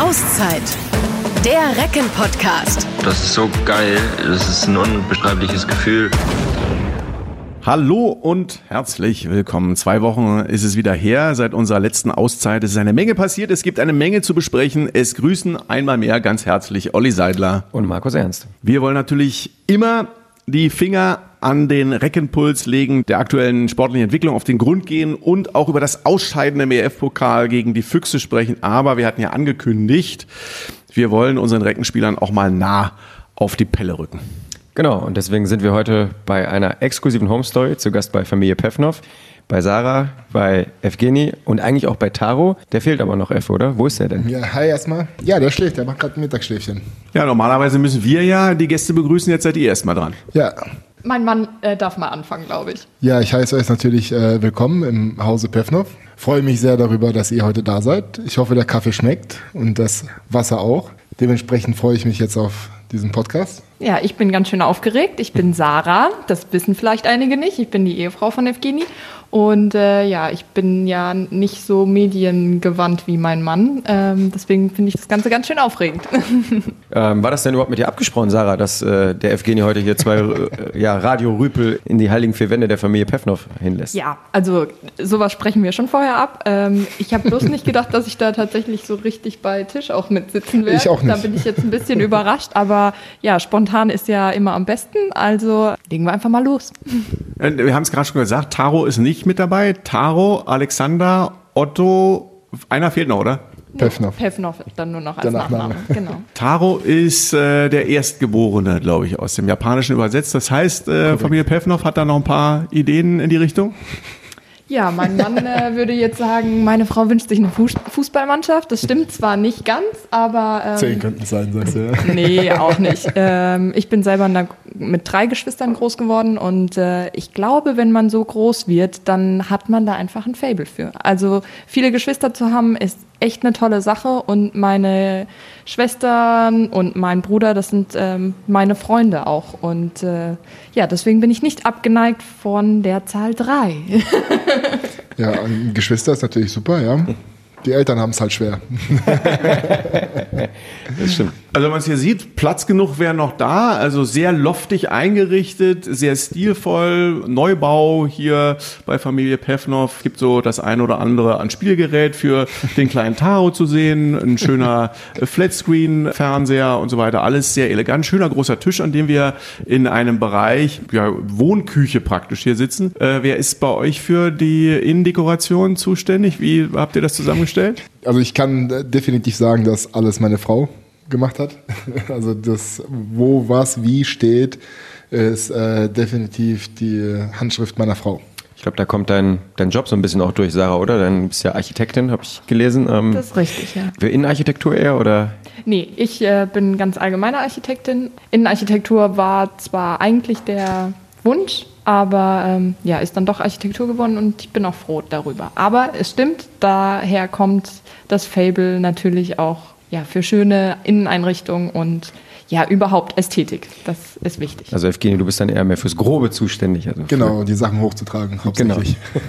Auszeit. Der Recken-Podcast. Das ist so geil. Das ist ein unbeschreibliches Gefühl. Hallo und herzlich willkommen. Zwei Wochen ist es wieder her seit unserer letzten Auszeit. Es ist eine Menge passiert. Es gibt eine Menge zu besprechen. Es grüßen einmal mehr ganz herzlich Olli Seidler und Markus Ernst. Wir wollen natürlich immer die Finger an den Reckenpuls legen, der aktuellen sportlichen Entwicklung auf den Grund gehen und auch über das Ausscheiden im EF-Pokal gegen die Füchse sprechen. Aber wir hatten ja angekündigt, wir wollen unseren Reckenspielern auch mal nah auf die Pelle rücken. Genau, und deswegen sind wir heute bei einer exklusiven Home Story zu Gast bei Familie Pefnov, bei Sarah, bei Evgeni und eigentlich auch bei Taro. Der fehlt aber noch F, oder? Wo ist der denn? Ja, hi erstmal. Ja, der schläft, der macht gerade ein Mittagsschläfchen. Ja, normalerweise müssen wir ja die Gäste begrüßen, jetzt seid ihr erstmal dran. Ja. Mein Mann äh, darf mal anfangen, glaube ich. Ja, ich heiße euch natürlich äh, willkommen im Hause Pefnov. Freue mich sehr darüber, dass ihr heute da seid. Ich hoffe, der Kaffee schmeckt und das Wasser auch. Dementsprechend freue ich mich jetzt auf diesen Podcast. Ja, ich bin ganz schön aufgeregt. Ich bin Sarah, das wissen vielleicht einige nicht. Ich bin die Ehefrau von Evgeni und äh, ja, ich bin ja nicht so mediengewandt wie mein Mann. Ähm, deswegen finde ich das Ganze ganz schön aufregend. Ähm, war das denn überhaupt mit dir abgesprochen, Sarah, dass äh, der Evgeni heute hier zwei äh, ja, Radio-Rüpel in die heiligen vier Wände der Familie Pefnov hinlässt? Ja, also sowas sprechen wir schon vorher ab. Ähm, ich habe bloß nicht gedacht, dass ich da tatsächlich so richtig bei Tisch auch mitsitzen werde. Ich auch nicht. Da bin ich jetzt ein bisschen überrascht. Aber ja, spontan ist ja immer am besten. Also legen wir einfach mal los. Äh, wir haben es gerade schon gesagt, Taro ist nicht mit dabei. Taro, Alexander, Otto, einer fehlt noch, oder? Pefnov. Pefnov dann nur noch als Der Nachname. Nachname. Genau. Taro ist äh, der Erstgeborene, glaube ich, aus dem Japanischen übersetzt. Das heißt, äh, Familie Pevnov hat da noch ein paar Ideen in die Richtung? Ja, mein Mann äh, würde jetzt sagen, meine Frau wünscht sich eine Fuß Fußballmannschaft. Das stimmt zwar nicht ganz, aber. Ähm, Zehn könnten es sein, sagst du. Ja. Nee, auch nicht. Ähm, ich bin selber mit drei Geschwistern groß geworden und äh, ich glaube, wenn man so groß wird, dann hat man da einfach ein Fable für. Also viele Geschwister zu haben, ist echt eine tolle Sache und meine Schwestern und mein Bruder, das sind ähm, meine Freunde auch. Und äh, ja, deswegen bin ich nicht abgeneigt von der Zahl drei. ja, ein Geschwister ist natürlich super, ja. Die Eltern haben es halt schwer. Das stimmt. Also wenn man es hier sieht, Platz genug wäre noch da, also sehr loftig eingerichtet, sehr stilvoll, Neubau hier bei Familie Pevnov. Gibt so das ein oder andere an Spielgerät für den kleinen Taro zu sehen, ein schöner Flatscreen-Fernseher und so weiter, alles sehr elegant, schöner großer Tisch, an dem wir in einem Bereich, ja, Wohnküche praktisch hier sitzen. Äh, wer ist bei euch für die Innendekoration zuständig? Wie habt ihr das zusammengestellt? Also ich kann äh, definitiv sagen, dass alles meine Frau gemacht hat. Also das, wo was wie steht, ist äh, definitiv die Handschrift meiner Frau. Ich glaube, da kommt dein, dein Job so ein bisschen auch durch, Sarah, oder? Dann bist ja Architektin, habe ich gelesen. Ähm, Das ist richtig, ja. für Innenarchitektur eher oder? Nee, ich äh, bin ganz allgemeine Architektin. Innenarchitektur war zwar eigentlich der Wunsch, aber ähm, ja, ist dann doch Architektur geworden und ich bin auch froh darüber. Aber es stimmt, daher kommt das Fable natürlich auch ja, für schöne Inneneinrichtungen und ja, überhaupt Ästhetik. Das ist wichtig. Also Evgeni, du bist dann eher mehr fürs Grobe zuständig. Also Genau, die Sachen hochzutragen, hauptsächlich. Für,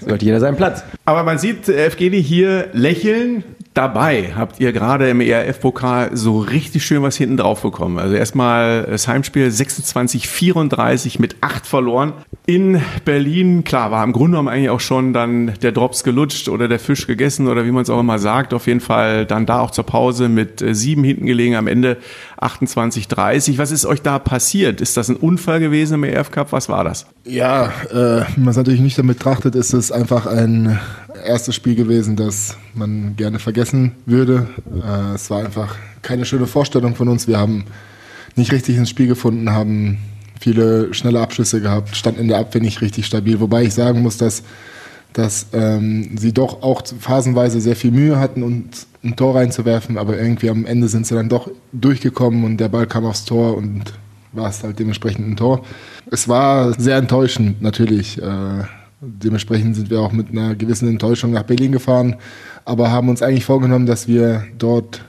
sollte jeder seinen Platz. Aber man sieht äh, Evgeni hier lächeln. Dabei habt ihr gerade im ERF-Pokal so richtig schön was hinten drauf bekommen. Also erstmal das Heimspiel 26-34 mit 8 verloren. In Berlin, klar, war im Grunde genommen eigentlich auch schon dann der Drops gelutscht oder der Fisch gegessen oder wie man es auch immer sagt. Auf jeden Fall dann da auch zur Pause mit äh, sieben hinten gelegen, am Ende 28-30. Was ist euch da passiert? Ist das ein Unfall gewesen im ERF Cup? Was war das? Ja, äh, man es natürlich nicht damit betrachtet, ist es einfach ein erstes Spiel gewesen, das man gerne vergessen würde. Äh, es war einfach keine schöne Vorstellung von uns. Wir haben nicht richtig ins Spiel gefunden, haben viele schnelle Abschlüsse gehabt, stand in der Abwehr nicht richtig stabil. Wobei ich sagen muss, dass, dass ähm, sie doch auch phasenweise sehr viel Mühe hatten, und ein Tor reinzuwerfen, aber irgendwie am Ende sind sie dann doch durchgekommen und der Ball kam aufs Tor und war es halt dementsprechend ein Tor. Es war sehr enttäuschend, natürlich. Äh, dementsprechend sind wir auch mit einer gewissen Enttäuschung nach Berlin gefahren, aber haben uns eigentlich vorgenommen, dass wir dort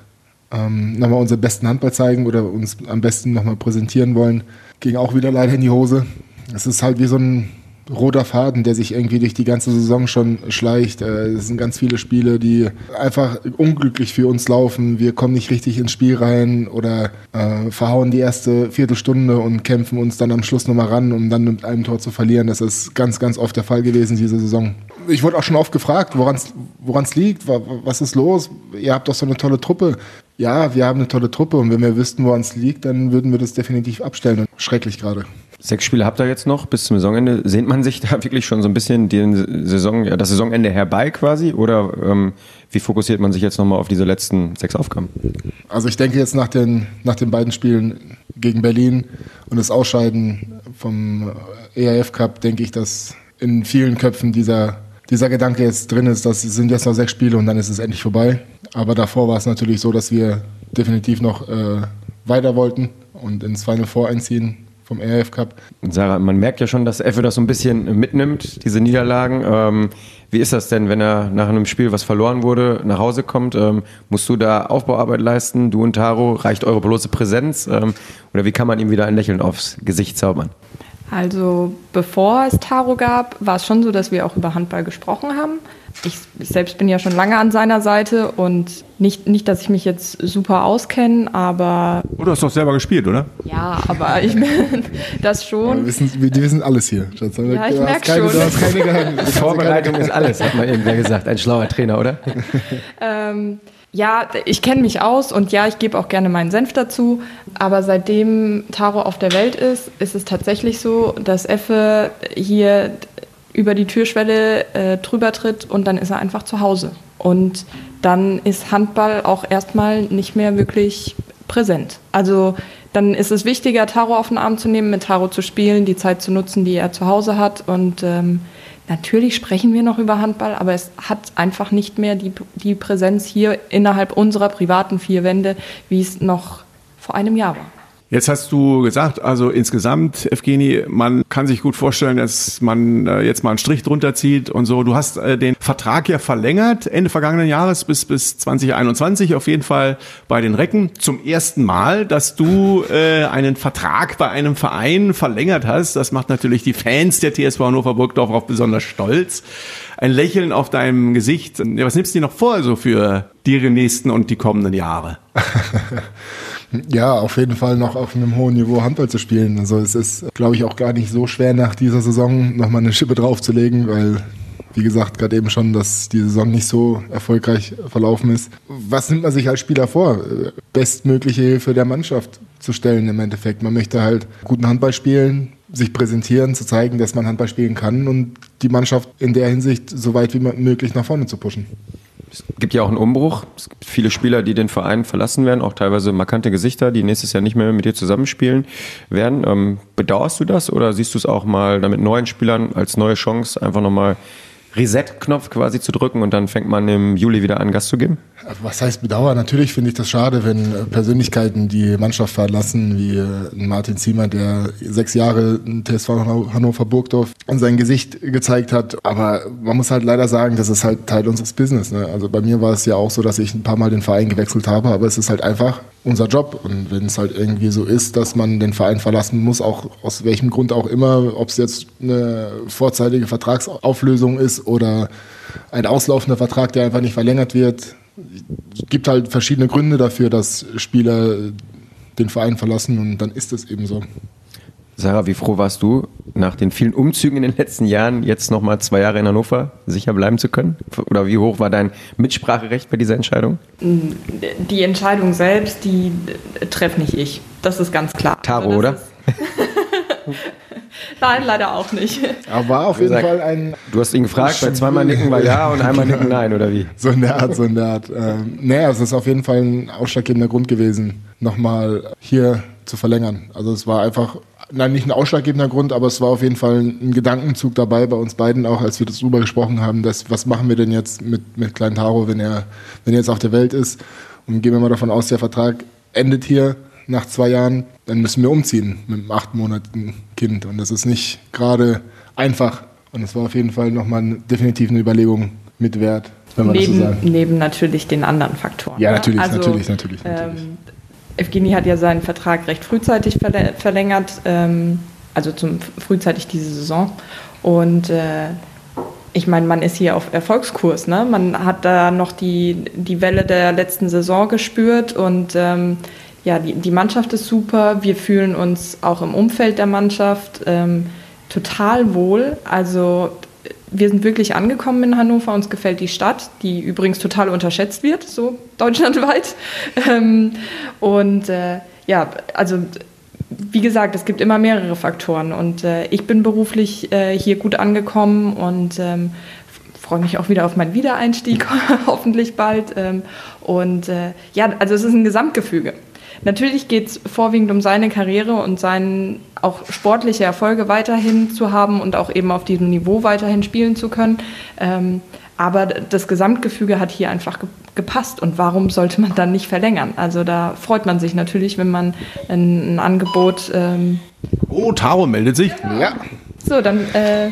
ähm, nochmal unseren besten Handball zeigen oder uns am besten nochmal präsentieren wollen. Ging auch wieder leider in die Hose. Es ist halt wie so ein roter Faden, der sich irgendwie durch die ganze Saison schon schleicht. Äh, Es sind ganz viele Spiele, die einfach unglücklich für uns laufen. Wir kommen nicht richtig ins Spiel rein oder äh, verhauen die erste Viertelstunde und kämpfen uns dann am Schluss nochmal ran, um dann mit einem Tor zu verlieren. Das ist ganz, ganz oft der Fall gewesen diese Saison. Ich wurde auch schon oft gefragt, woran es liegt, wa- was ist los? Ihr habt doch so eine tolle Truppe. Ja, wir haben eine tolle Truppe und wenn wir wüssten, woran es liegt, dann würden wir das definitiv abstellen. Schrecklich gerade. Sechs Spiele habt ihr jetzt noch bis zum Saisonende. Sehnt man sich da wirklich schon so ein bisschen den Saison, das Saisonende herbei quasi? Oder ähm, wie fokussiert man sich jetzt nochmal auf diese letzten sechs Aufgaben? Also ich denke jetzt nach den, nach den beiden Spielen gegen Berlin und das Ausscheiden vom ERF Cup, denke ich, dass in vielen Köpfen dieser, dieser Gedanke jetzt drin ist, dass es sind jetzt noch sechs Spiele und dann ist es endlich vorbei. Aber davor war es natürlich so, dass wir definitiv noch äh, weiter wollten und ins Final Four einziehen vom ERF Cup. Sarah, man merkt ja schon, dass Effe das so ein bisschen mitnimmt, diese Niederlagen. Ähm, wie ist das denn, wenn er nach einem Spiel, was verloren wurde, nach Hause kommt? Ähm, musst du da Aufbauarbeit leisten? Du und Taro, reicht eure bloße Präsenz? Ähm, oder wie kann man ihm wieder ein Lächeln aufs Gesicht zaubern? Also bevor es Taro gab, war es schon so, dass wir auch über Handball gesprochen haben. Ich, ich selbst bin ja schon lange an seiner Seite und nicht, nicht dass ich mich jetzt super auskenne, aber Oh, du hast doch selber gespielt, oder? ja, aber ich bin das schon. wissen, wir, die wissen alles hier. Schatz. Ja, ich Du hast merk keine, schon. Du hast keine Geheimnisse. Vorbereitung ist alles, hat mal irgendwer gesagt. Ein schlauer Trainer, oder? Ähm, ja, ich kenne mich aus und ja, ich gebe auch gerne meinen Senf dazu. Aber seitdem Taro auf der Welt ist, ist es tatsächlich so, dass Effe hier über die Türschwelle äh, drüber tritt und dann ist er einfach zu Hause. Und dann ist Handball auch erstmal nicht mehr wirklich präsent. Also dann ist es wichtiger, Taro auf den Arm zu nehmen, mit Taro zu spielen, die Zeit zu nutzen, die er zu Hause hat. Und ähm, natürlich sprechen wir noch über Handball, aber es hat einfach nicht mehr die, die Präsenz hier innerhalb unserer privaten vier Wände, wie es noch vor einem Jahr war. Jetzt hast du gesagt, also insgesamt, Evgeni, man kann sich gut vorstellen, dass man äh, jetzt mal einen Strich drunter zieht und so. Du hast äh, den Vertrag ja verlängert, Ende vergangenen Jahres bis, bis 2021 auf jeden Fall bei den Recken. Zum ersten Mal, dass du äh, einen Vertrag bei einem Verein verlängert hast. Das macht natürlich die Fans der TSV Hannover Burgdorf auch besonders stolz. Ein Lächeln auf deinem Gesicht. Ja, was nimmst du dir noch vor, so für die nächsten und die kommenden Jahre? Ja, auf jeden Fall noch auf einem hohen Niveau Handball zu spielen. Also es ist, glaube ich, auch gar nicht so schwer nach dieser Saison nochmal eine Schippe draufzulegen, weil, wie gesagt, gerade eben schon, dass die Saison nicht so erfolgreich verlaufen ist. Was nimmt man sich als Spieler vor? Bestmögliche Hilfe der Mannschaft zu stellen im Endeffekt. Man möchte halt guten Handball spielen, sich präsentieren, zu zeigen, dass man Handball spielen kann und die Mannschaft in der Hinsicht so weit wie möglich nach vorne zu pushen. Es gibt ja auch einen Umbruch. Es gibt viele Spieler, die den Verein verlassen werden, auch teilweise markante Gesichter, die nächstes Jahr nicht mehr mit dir zusammenspielen werden. Ähm, bedauerst du das oder siehst du es auch mal damit neuen Spielern als neue Chance, einfach nochmal Reset-Knopf quasi zu drücken und dann fängt man im Juli wieder an, Gas zu geben? Was heißt Bedauer? Natürlich finde ich das schade, wenn äh, Persönlichkeiten die Mannschaft verlassen, wie äh, Martin Ziemer, der sechs Jahre TSV Hannover Burgdorf sein Gesicht gezeigt hat. Aber man muss halt leider sagen, das ist halt Teil unseres Business. Ne? Also bei mir war es ja auch so, dass ich ein paar Mal den Verein gewechselt habe, aber es ist halt einfach unser Job. Und wenn es halt irgendwie so ist, dass man den Verein verlassen muss, auch aus welchem Grund auch immer, ob es jetzt eine vorzeitige Vertragsauflösung ist oder ein auslaufender Vertrag, der einfach nicht verlängert wird, es gibt halt verschiedene Gründe dafür, dass Spieler den Verein verlassen und dann ist es eben so. Sarah, wie froh warst du, nach den vielen Umzügen in den letzten Jahren jetzt nochmal zwei Jahre in Hannover sicher bleiben zu können? Oder wie hoch war dein Mitspracherecht bei dieser Entscheidung? Die Entscheidung selbst, die treffe nicht ich. Das ist ganz klar. Taro, Also oder? Nein, leider auch nicht. Aber war auf jeden Fall ein. Du hast ihn gefragt, bei zweimal nicken war ja und einmal nicken nein, oder wie? So in der Art, so in der Art. Ähm, naja, es ist auf jeden Fall ein ausschlaggebender Grund gewesen, nochmal hier zu verlängern. Also es war einfach, nein, nicht ein ausschlaggebender Grund, aber es war auf jeden Fall ein Gedankenzug dabei bei uns beiden auch, als wir darüber gesprochen haben, dass, was machen wir denn jetzt mit, mit Klein Taro, wenn er, wenn er jetzt auf der Welt ist? Und gehen wir mal davon aus, der Vertrag endet hier nach zwei Jahren, dann müssen wir umziehen mit einem acht Monaten Kind. Und das ist nicht gerade einfach. Und es war auf jeden Fall nochmal definitiv eine Überlegung mit wert, wenn man das so Neben, neben natürlich den anderen Faktoren. Ja, ne? natürlich, natürlich, natürlich, natürlich. Ähm, Evgeny hat ja seinen Vertrag recht frühzeitig verlä- verlängert, ähm, also zum frühzeitig diese Saison. Und äh, ich meine, man ist hier auf Erfolgskurs. Ne? Man hat da noch die, die Welle der letzten Saison gespürt und ähm, ja, die, die Mannschaft ist super. Wir fühlen uns auch im Umfeld der Mannschaft ähm, total wohl. Also wir sind wirklich angekommen in Hannover. Uns gefällt die Stadt, die übrigens total unterschätzt wird, so deutschlandweit. Ähm, und äh, ja, also wie gesagt, es gibt immer mehrere Faktoren und äh, ich bin beruflich äh, hier gut angekommen und ähm, freue mich auch wieder auf meinen Wiedereinstieg, hoffentlich bald. Ähm, und äh, ja, also es ist ein Gesamtgefüge. Natürlich geht es vorwiegend um seine Karriere und seinen auch sportliche Erfolge weiterhin zu haben und auch eben auf diesem Niveau weiterhin spielen zu können. Ähm, aber das Gesamtgefüge hat hier einfach ge gepasst und warum sollte man dann nicht verlängern? Also da freut man sich natürlich, wenn man ein, ein Angebot. Ähm oh, Taro meldet sich. Ja. So, dann. Äh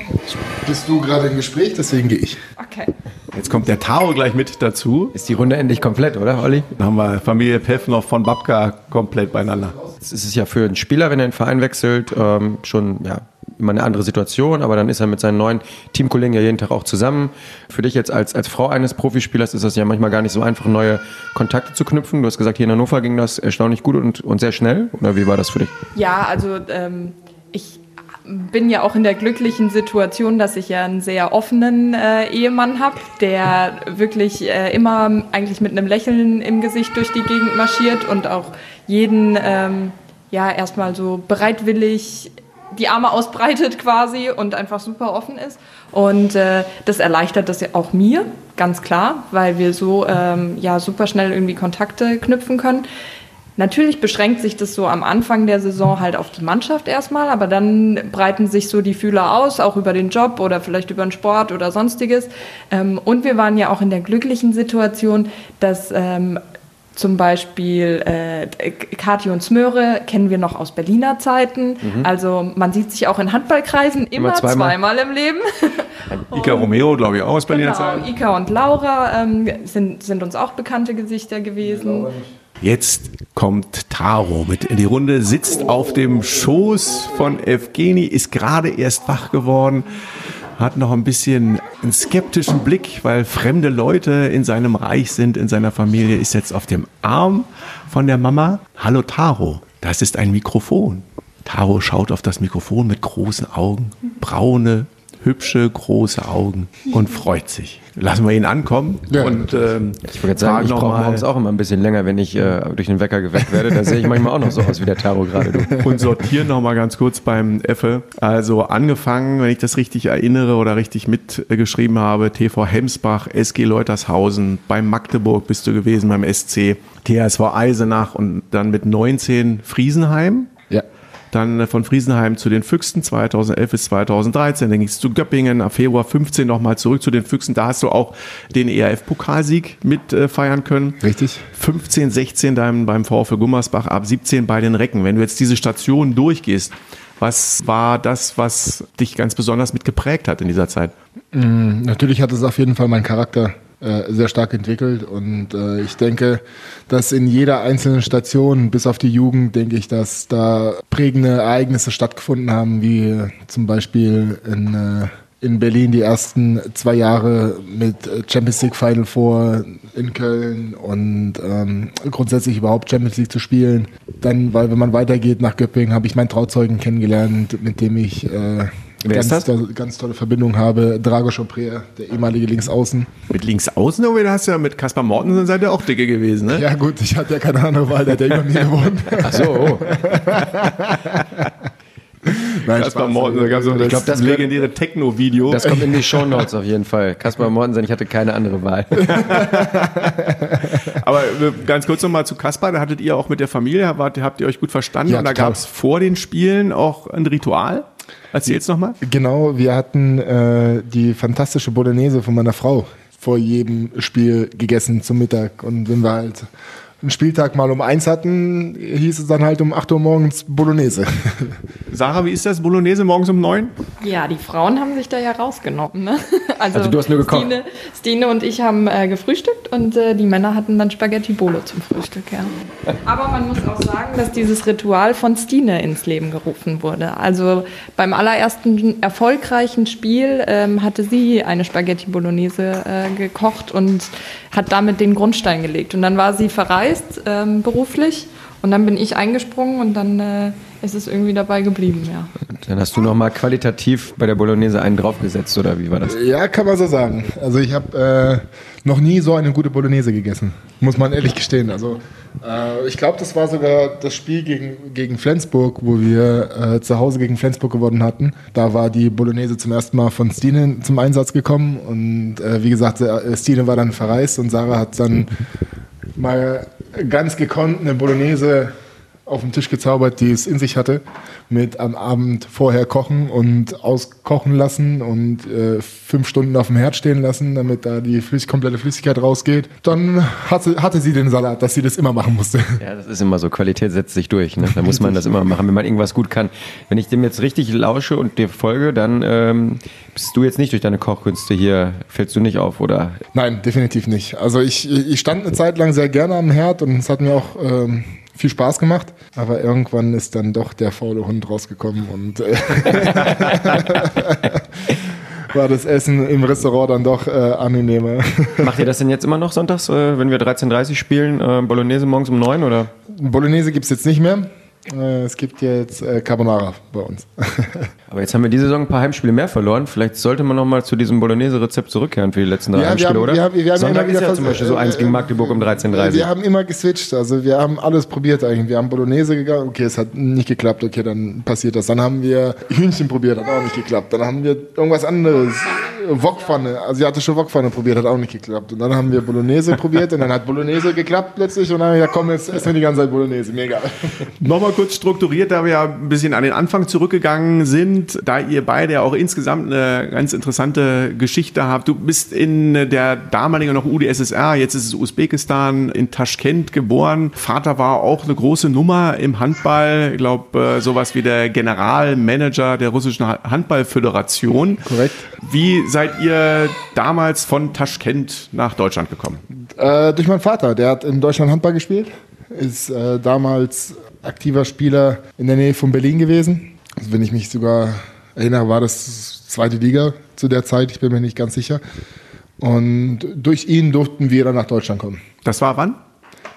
Bist du gerade im Gespräch, deswegen gehe ich. Okay. Jetzt kommt der Taro gleich mit dazu. Ist die Runde endlich komplett, oder, Olli? Dann haben wir Familie Peffner von Babka komplett beieinander. Es ist ja für einen Spieler, wenn er den Verein wechselt, ähm, schon ja, immer eine andere Situation, aber dann ist er mit seinen neuen Teamkollegen ja jeden Tag auch zusammen. Für dich jetzt als, als Frau eines Profispielers ist das ja manchmal gar nicht so einfach, neue Kontakte zu knüpfen. Du hast gesagt, hier in Hannover ging das erstaunlich gut und, und sehr schnell. Oder wie war das für dich? Ja, also ähm, ich bin ja auch in der glücklichen Situation, dass ich ja einen sehr offenen äh, Ehemann habe, der wirklich äh, immer eigentlich mit einem Lächeln im Gesicht durch die Gegend marschiert und auch jeden ähm, ja erstmal so bereitwillig die Arme ausbreitet quasi und einfach super offen ist. Und äh, das erleichtert das ja auch mir, ganz klar, weil wir so ähm, ja super schnell irgendwie Kontakte knüpfen können. Natürlich beschränkt sich das so am Anfang der Saison halt auf die Mannschaft erstmal, aber dann breiten sich so die Fühler aus, auch über den Job oder vielleicht über den Sport oder sonstiges. Ähm, und wir waren ja auch in der glücklichen Situation, dass ähm, zum Beispiel äh, Kati und Smöre kennen wir noch aus Berliner Zeiten. Mhm. Also man sieht sich auch in Handballkreisen immer, immer zweimal. zweimal. im Leben. Ika Romero, glaube ich, auch aus Berliner genau, Zeiten. Ika und Laura ähm, sind, sind uns auch bekannte Gesichter gewesen. Jetzt kommt Taro mit in die Runde, sitzt auf dem Schoß von Evgeni, ist gerade erst wach geworden, hat noch ein bisschen einen skeptischen Blick, weil fremde Leute in seinem Reich sind, in seiner Familie, ist jetzt auf dem Arm von der Mama. Hallo Taro, das ist ein Mikrofon. Taro schaut auf das Mikrofon mit großen Augen, braune, hübsche, große Augen und freut sich. Lassen wir ihn ankommen. Ja. Und, ähm, ich wollte sagen, ich brauche morgens auch immer ein bisschen länger, wenn ich äh, durch den Wecker geweckt werde. Da sehe ich manchmal auch noch so aus wie der Taro gerade. Und sortieren noch mal ganz kurz beim Effe. Also angefangen, wenn ich das richtig erinnere oder richtig mitgeschrieben habe, TV Hemsbach, SG Leutershausen, beim Magdeburg bist du gewesen, beim SC, TSV Eisenach und dann mit 19 Friesenheim. Dann äh, von Friesenheim zu den Füchsen 2011 bis 2013. Dann ging es zu Göppingen, ab Februar 15 nochmal zurück zu den Füchsen. Da hast du auch den ERF-Pokalsieg mit äh, feiern können. Richtig. 15, 16 dann beim VfL Gummersbach, ab 17 bei den Recken. Wenn du jetzt diese Stationen durchgehst, was war das, was dich ganz besonders mit geprägt hat in dieser Zeit? Mm, natürlich hat es auf jeden Fall meinen Charakter äh, sehr stark entwickelt. Und äh, ich denke, dass in jeder einzelnen Station, bis auf die Jugend, denke ich, dass da prägende Ereignisse stattgefunden haben, wie zum Beispiel in, äh, in Berlin die ersten zwei Jahre mit Champions League Final Four in Köln und ähm, grundsätzlich überhaupt Champions League zu spielen. Dann, weil wenn man weitergeht nach Göppingen, habe ich meinen Trauzeugen kennengelernt, mit dem ich äh, Wer ganz, ist das? ganz tolle Verbindung habe. Drago Choprea, der ehemalige Linksaußen. Mit Linksaußen, aber da hast du ja mit Kaspar Mortensen seid ihr auch dicke gewesen, ne? Ja gut, ich hatte ja keine andere Wahl, der hat ja über mir gewohnt. Ach so. Oh. Nein, Kaspar Mortensen, da gab so das, glaub, das legendäre Techno-Video. Das kommt in die Shownotes auf jeden Fall. Kaspar Mortensen, ich hatte keine andere Wahl. Aber äh, ganz kurz nochmal zu Kaspar, da hattet ihr auch mit der Familie, wart, habt ihr euch gut verstanden? Ja, und da gab es vor den Spielen auch ein Ritual? Erzähl's nochmal. Genau, wir hatten äh, die fantastische Bolognese von meiner Frau vor jedem Spiel gegessen zum Mittag. Und wenn wir halt einen Spieltag mal um eins hatten, hieß es dann halt um 8 Uhr morgens Bolognese. Sarah, wie ist das? Bolognese morgens um neun? Ja, die Frauen haben sich da ja rausgenommen. Ne? Also du hast nur gekocht? Stine, Stine und ich haben äh, gefrühstückt und äh, die Männer hatten dann Spaghetti Bolo zum Frühstück, ja. Aber man muss auch sagen, dass dieses Ritual von Stine ins Leben gerufen wurde. Also beim allerersten erfolgreichen Spiel ähm, hatte sie eine Spaghetti Bolognese äh, gekocht und hat damit den Grundstein gelegt. Und dann war sie verreist ähm, beruflich und dann bin ich eingesprungen und dann äh, ist es irgendwie dabei geblieben, ja. Dann hast du nochmal qualitativ bei der Bolognese einen draufgesetzt, oder wie war das? Ja, kann man so sagen. Also ich habe äh, noch nie so eine gute Bolognese gegessen, muss man ehrlich gestehen. Also äh, ich glaube, das war sogar das Spiel gegen, gegen Flensburg, wo wir äh, zu Hause gegen Flensburg gewonnen hatten. Da war die Bolognese zum ersten Mal von Stine zum Einsatz gekommen und äh, wie gesagt, äh, Stine war dann verreist und Sarah hat dann mal ganz gekonnt eine Bolognese auf den Tisch gezaubert, die es in sich hatte, mit am Abend vorher kochen und auskochen lassen und äh, fünf Stunden auf dem Herd stehen lassen, damit da die Flüss komplette Flüssigkeit rausgeht. Dann hatte, hatte sie den Salat, dass sie das immer machen musste. Ja, das ist immer so. Qualität setzt sich durch. Ne? Da muss man das immer machen, wenn man irgendwas gut kann. Wenn ich dem jetzt richtig lausche und dir folge, dann ähm, bist du jetzt nicht durch deine Kochkünste hier, fällst du nicht auf, oder? Nein, definitiv nicht. Also ich, ich stand eine Zeit lang sehr gerne am Herd und es hat mir auch ähm, viel Spaß gemacht, aber irgendwann ist dann doch der faule Hund rausgekommen und äh, war das Essen im Restaurant dann doch äh, angenehmer. Macht ihr das denn jetzt immer noch sonntags, äh, wenn wir 13.30 spielen, äh, Bolognese morgens um 9 oder? Bolognese gibt es jetzt nicht mehr. Äh, Es gibt jetzt äh, Carbonara bei uns. Aber jetzt haben wir diese Saison ein paar Heimspiele mehr verloren. Vielleicht sollte man noch mal zu diesem Bolognese-Rezept zurückkehren für die letzten drei Ja, Heimspiele, haben- oder? wir haben- wir haben Sonntag immer wieder ist ja zum Beispiel so eins äh, gegen Magdeburg um 13.30 Wir haben immer geswitcht, also wir haben alles probiert eigentlich. Wir haben Bolognese gegangen, okay, es hat nicht geklappt, okay, dann passiert das. Dann haben wir Hühnchen probiert, hat auch nicht geklappt. Dann haben wir irgendwas anderes, Wokpfanne, asiatische Wokpfanne probiert, hat auch nicht geklappt. Und dann haben wir Bolognese probiert und dann hat Bolognese geklappt plötzlich und dann haben wir gesagt, komm, jetzt essen wir die ganze Zeit Bolognese, mega. Nochmal kurz strukturiert, da wir ja ein bisschen an den Anfang zurückgegangen sind, da ihr beide ja auch insgesamt eine ganz interessante Geschichte habt. Du bist in der damaligen noch UdSSR, jetzt ist es Usbekistan, in Taschkent geboren. Vater war auch eine große Nummer im Handball. Ich glaube, sowas wie der Generalmanager der russischen Handballföderation. Korrekt. Wie seid ihr damals von Taschkent nach Deutschland gekommen? Äh, durch meinen Vater, der hat in Deutschland Handball gespielt, ist äh, damals aktiver Spieler in der Nähe von Berlin gewesen. Also wenn ich mich sogar erinnere, war das zweite Liga zu der Zeit, ich bin mir nicht ganz sicher. Und durch ihn durften wir dann nach Deutschland kommen. Das war wann?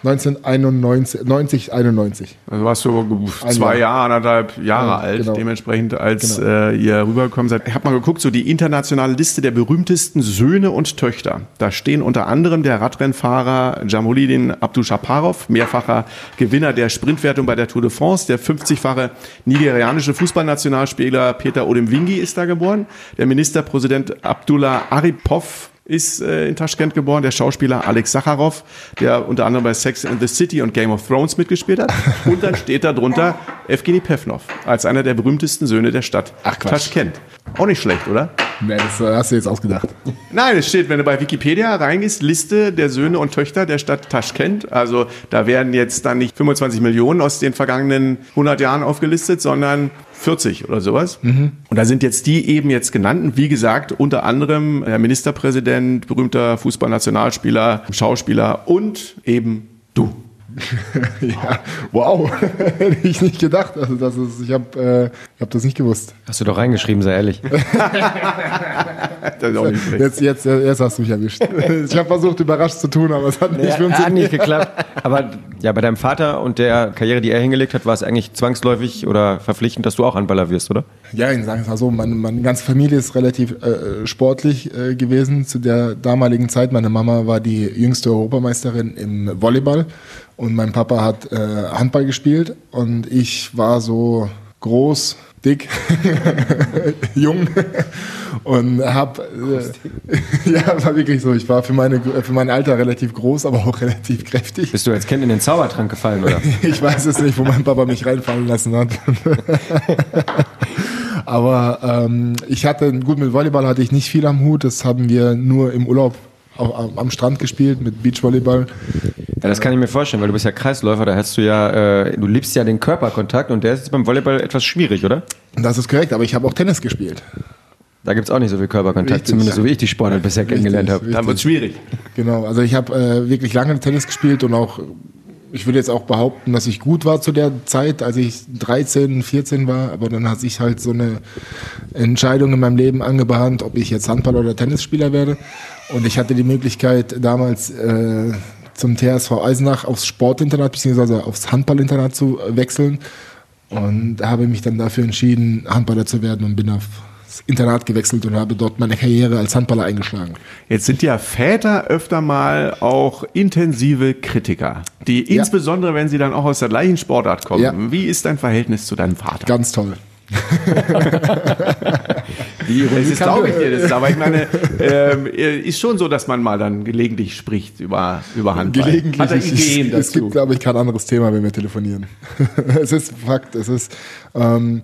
1991, 90, 91. Also warst du zwei Jahr. Jahre, anderthalb Jahre Ja, alt, genau. dementsprechend, als Genau. äh, ihr rübergekommen seid. Ich habe mal geguckt, so die internationale Liste der berühmtesten Söhne und Töchter. Da stehen unter anderem der Radrennfahrer Jamolidin Abdushaparov, mehrfacher Gewinner der Sprintwertung bei der Tour de France. Der 50-fache nigerianische Fußballnationalspieler Peter Odemwingi ist da geboren. Der Ministerpräsident Abdullah Aripov ist äh, in Taschkent geboren, der Schauspieler Alex Sakharov, der unter anderem bei Sex and the City und Game of Thrones mitgespielt hat. Und dann steht da drunter Evgeny Pevnov als einer der berühmtesten Söhne der Stadt Ach, Quatsch. Taschkent. Auch nicht schlecht, oder? Nee, das hast du jetzt ausgedacht. Nein, es steht, wenn du bei Wikipedia reingehst, Liste der Söhne und Töchter der Stadt Taschkent. Also da werden jetzt dann nicht 25 Millionen aus den vergangenen 100 Jahren aufgelistet, sondern 40 oder sowas. Und da sind jetzt die eben jetzt genannten, wie gesagt, unter anderem der Ministerpräsident, berühmter Fußballnationalspieler, Schauspieler und eben du. ja, wow, hätte ich nicht gedacht. Also das ist, ich habe äh, ich hab das nicht gewusst. Hast du doch reingeschrieben, sei ehrlich. Das ist auch nicht schlecht. Jetzt, jetzt, jetzt hast du mich erwischt. Ich habe versucht, überrascht zu tun, aber es hat nicht Ja, funktioniert. hat nicht geklappt. Aber ja, bei deinem Vater und der Karriere, die er hingelegt hat, war es eigentlich zwangsläufig oder verpflichtend, dass du auch Handballer wirst, oder? Ja, ich sage es mal so, meine, meine ganze Familie ist relativ äh, sportlich äh, gewesen zu der damaligen Zeit. Meine Mama war die jüngste Europameisterin im Volleyball und mein Papa hat äh, Handball gespielt und ich war so groß, dick, jung und hab äh, ja war wirklich so. Ich war für meine für mein Alter relativ groß, aber auch relativ kräftig. Bist du als Kind in den Zaubertrank gefallen, oder? Ich weiß es nicht, wo mein Papa mich reinfallen lassen hat. Aber ähm, ich hatte, gut, mit Volleyball hatte ich nicht viel am Hut. Das haben wir nur im Urlaub au- am, am Strand gespielt mit Beachvolleyball. Ja, das kann ich mir vorstellen, weil du bist ja Kreisläufer, da hast du ja, äh, du liebst ja den Körperkontakt und der ist jetzt beim Volleyball etwas schwierig, oder? Das ist korrekt, aber ich habe auch Tennis gespielt. Da gibt es auch nicht so viel Körperkontakt, Richtig. zumindest so wie ich die Sportart bisher kennengelernt habe. Dann wird schwierig. Genau, also ich habe äh, wirklich lange Tennis gespielt und auch, ich würde jetzt auch behaupten, dass ich gut war zu der Zeit, als ich 13, 14 war, aber dann hat sich halt so eine Entscheidung in meinem Leben angebahnt, ob ich jetzt Handball- oder Tennisspieler werde. Und ich hatte die Möglichkeit damals äh, zum TSV Eisenach aufs Sportinternat bzw. aufs Handballinternat zu wechseln und habe mich dann dafür entschieden, Handballer zu werden und bin aufs Internat gewechselt und habe dort meine Karriere als Handballer eingeschlagen. Jetzt sind ja Väter öfter mal auch intensive Kritiker, die insbesondere, wenn sie dann auch aus der gleichen Sportart kommen. Ja. Wie ist dein Verhältnis zu deinem Vater? Ganz toll. Das ist, glaube ich dir das. Aber ich meine, ähm, ist schon so, dass man mal dann gelegentlich spricht über, über Handball. Gelegentlich. Hat er es- Ideen es, es dazu? gibt, glaube ich, kein anderes Thema, wenn wir telefonieren. es ist Fakt. Es ist ähm,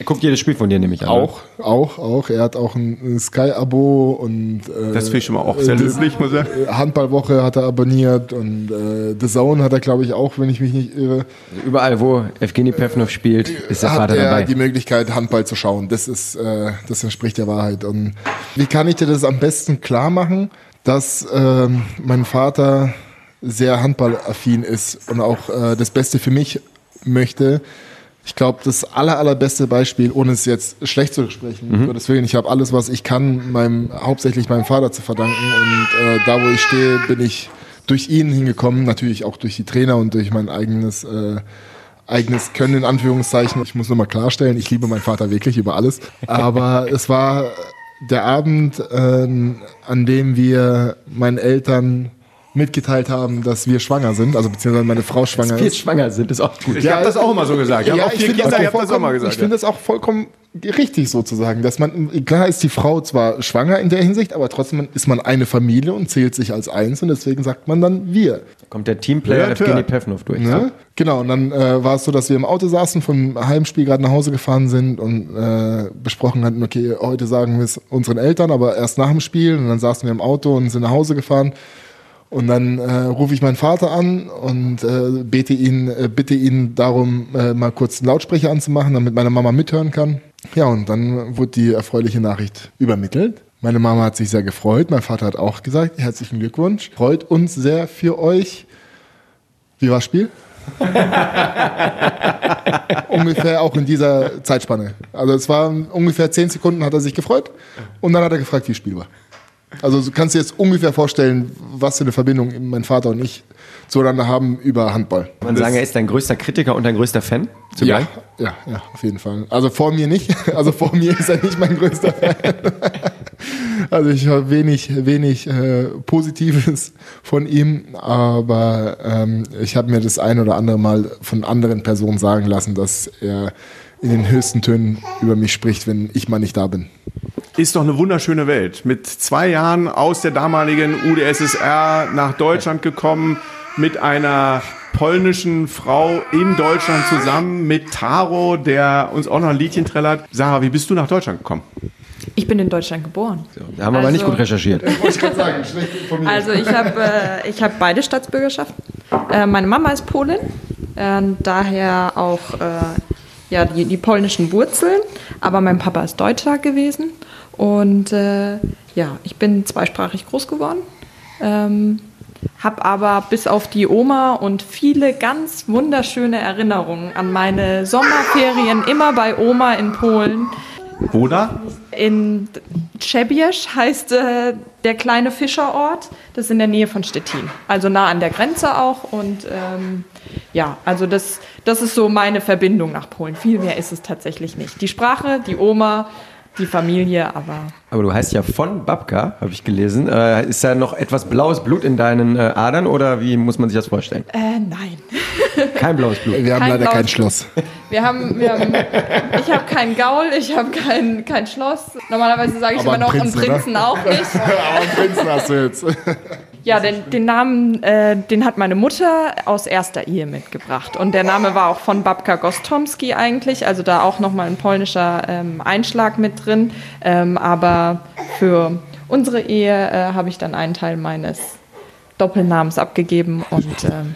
Er guckt jedes Spiel von dir nämlich an. ne? auch, auch, auch. Er hat auch ein Sky-Abo und äh, Das finde ich schon mal auch sehr das- löblich, muss ich sagen. äh, Handballwoche hat er abonniert und äh, The Zone hat er, glaube ich, auch, wenn ich mich nicht irre. Also Überall, wo Evgeny Pevnov spielt, ist der hat Vater er dabei. die Möglichkeit, Handball zu schauen. Das ist, äh, das entspricht der Wahrheit. Und wie kann ich dir das am besten klar machen, dass ähm, mein Vater sehr handballaffin ist und auch äh, das Beste für mich möchte? Ich glaube, das aller, allerbeste Beispiel, ohne es jetzt schlecht zu sprechen, Gottes Willen, ich habe alles, was ich kann, meinem, hauptsächlich meinem Vater zu verdanken. Und äh, da, wo ich stehe, bin ich durch ihn hingekommen, natürlich auch durch die Trainer und durch mein eigenes äh, eigenes Können in Anführungszeichen. Ich muss nur mal klarstellen, ich liebe meinen Vater wirklich über alles. Aber es war der Abend, ähm, an dem wir meinen Eltern mitgeteilt haben, dass wir schwanger sind, also beziehungsweise meine Frau schwanger Wir ist. schwanger sind, ist auch gut. Ich habe das auch immer so gesagt. Ich auch vier finde das ich auch habe das auch vollkommen- gesagt. Ich finde das auch vollkommen richtig sozusagen, dass man, klar ist die Frau zwar schwanger in der Hinsicht, aber trotzdem ist man eine Familie und zählt sich als eins und deswegen sagt man dann wir. Kommt der Teamplayer Ja, Evgeny. Pevnov durch. Ne? Genau, und dann äh, war es so, dass wir im Auto saßen, vom Heimspiel gerade nach Hause gefahren sind und äh, besprochen hatten, okay, heute sagen wir es unseren Eltern, aber erst nach dem Spiel. Und dann saßen wir im Auto und sind nach Hause gefahren. Und dann äh, rufe ich meinen Vater an und äh, bete ihn, äh, bitte ihn darum, äh, mal kurz einen Lautsprecher anzumachen, damit meine Mama mithören kann. Ja, und dann wurde die erfreuliche Nachricht übermittelt. Meine Mama hat sich sehr gefreut, mein Vater hat auch gesagt, herzlichen Glückwunsch. Freut uns sehr für euch. Wie war das Spiel? ungefähr auch in dieser Zeitspanne. Also es waren ungefähr zehn Sekunden hat er sich gefreut und dann hat er gefragt, wie das Spiel war. Also du kannst dir jetzt ungefähr vorstellen, was für eine Verbindung mein Vater und ich zueinander haben über Handball. Man sagen, er ist dein größter Kritiker und dein größter Fan zugleich. Ja, ja, auf jeden Fall. Also vor mir nicht. Also vor mir ist er nicht mein größter Fan. Also ich habe wenig, wenig äh, Positives von ihm, aber ähm, ich habe mir das ein oder andere Mal von anderen Personen sagen lassen, dass er in den höchsten Tönen über mich spricht, wenn ich mal nicht da bin. Ist doch eine wunderschöne Welt. Mit zwei Jahren aus der damaligen UdSSR nach Deutschland gekommen, mit einer polnischen Frau in Deutschland zusammen, mit Taro, der uns auch noch ein Liedchen trällert. Sarah, wie bist du nach Deutschland gekommen? Ich bin in Deutschland geboren. Da haben wir aber nicht Also- gut recherchiert. Wollte ich gerade sagen, schlecht informiert. Also ich habe äh, ich hab beide Staatsbürgerschaften. Äh, meine Mama ist Polin, äh, daher auch äh, ja, die, die polnischen Wurzeln, aber mein Papa ist Deutscher gewesen. Und äh, ja, ich bin zweisprachig groß geworden. Ähm, habe aber bis auf die Oma und viele ganz wunderschöne Erinnerungen an meine Sommerferien immer bei Oma in Polen. Wo da? In Trzebież heißt äh, der kleine Fischerort. Das ist in der Nähe von Stettin. Also nah an der Grenze auch. Und ähm, ja, also das, das ist so meine Verbindung nach Polen. Viel mehr ist es tatsächlich nicht. Die Sprache, die Oma, die Familie, aber Aber du heißt ja von Babka, habe ich gelesen. Äh, ist da noch etwas blaues Blut in deinen äh, Adern oder wie muss man sich das vorstellen? äh, nein. Kein blaues Blut. wir haben kein leider kein Schloss. Wir haben, wir haben ich habe keinen Gaul, ich habe kein, kein Schloss. Normalerweise sage ich Aber immer noch einen einen Prinzen, Prinzen auch nicht. Aber einen Prinzen hast du jetzt. Ja, den, den Namen, äh, den hat meine Mutter aus erster Ehe mitgebracht. Und der Name war auch von Babka Gostomski eigentlich, also da auch nochmal ein polnischer ähm, Einschlag mit drin. Ähm, aber für unsere Ehe äh, habe ich dann einen Teil meines Doppelnamens abgegeben und ähm,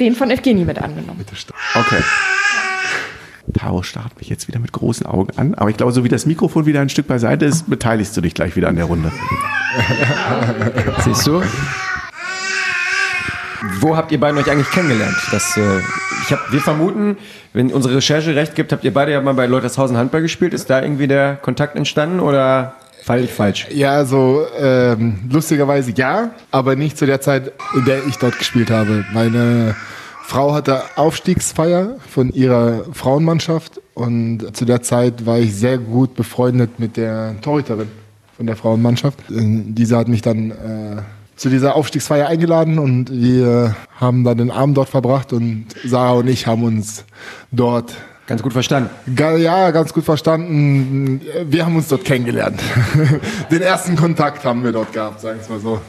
den von Evgeny mit angenommen. Okay. Taro starrt mich jetzt wieder mit großen Augen an, aber ich glaube, so wie das Mikrofon wieder ein Stück beiseite ist, beteiligst du dich gleich wieder an der Runde. Siehst du? Wo habt ihr beiden euch eigentlich kennengelernt? Das, äh, ich hab, wir vermuten, wenn unsere Recherche recht gibt, habt ihr beide ja mal bei Leutershausen Handball gespielt. Ist da irgendwie der Kontakt entstanden oder fall ich falsch? Ja, also ähm, lustigerweise ja, aber nicht zu der Zeit, in der ich dort gespielt habe. Meine Frau hatte Aufstiegsfeier von ihrer Frauenmannschaft und zu der Zeit war ich sehr gut befreundet mit der Torhüterin von der Frauenmannschaft. Diese hat mich dann äh, zu dieser Aufstiegsfeier eingeladen und wir haben dann den Abend dort verbracht und Sarah und ich haben uns dort Ganz gut verstanden. Ja, ganz gut verstanden. Wir haben uns dort kennengelernt. Den ersten Kontakt haben wir dort gehabt, sagen wir es mal so.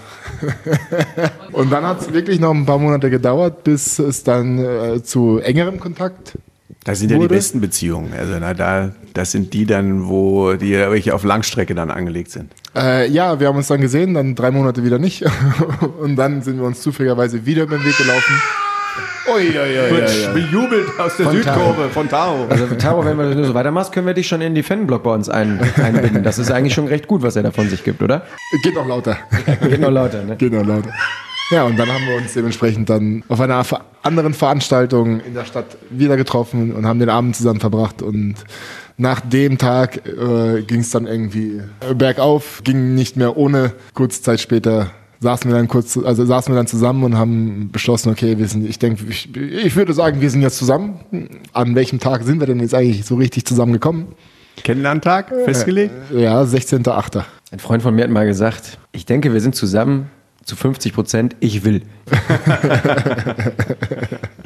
Und dann hat es wirklich noch ein paar Monate gedauert, bis es dann äh, zu engerem Kontakt. Das sind ja die besten Beziehungen. Also na, da, das sind die dann, wo die wirklich auf Langstrecke dann angelegt sind. Äh, ja, wir haben uns dann gesehen, dann drei Monate wieder nicht. Und dann sind wir uns zufälligerweise wieder über den Weg gelaufen. Ui, ui, ui, ui, bejubelt aus der Von Südkurve von Taro. Also Taro, wenn du so weitermachst, können wir dich schon in die Fanblock bei uns ein, einbinden. Das ist eigentlich schon recht gut, was er da von sich gibt, oder? Geht noch lauter. Geht noch lauter, ne? Geht noch lauter. Ja, und dann haben wir uns dementsprechend dann auf einer anderen Veranstaltung in der Stadt wieder getroffen und haben den Abend zusammen verbracht. Und nach dem Tag äh, ging es dann irgendwie bergauf, ging nicht mehr ohne. Kurze Zeit später saßen wir dann kurz, also saßen wir dann zusammen und haben beschlossen, okay, wir sind, ich denke, ich, ich würde sagen, wir sind jetzt zusammen. An welchem Tag sind wir denn jetzt eigentlich so richtig zusammengekommen? Kennenlerntag festgelegt? Ja, 16.8. Ein Freund von mir hat mal gesagt, ich denke, wir sind zusammen zu 50 Prozent, ich will.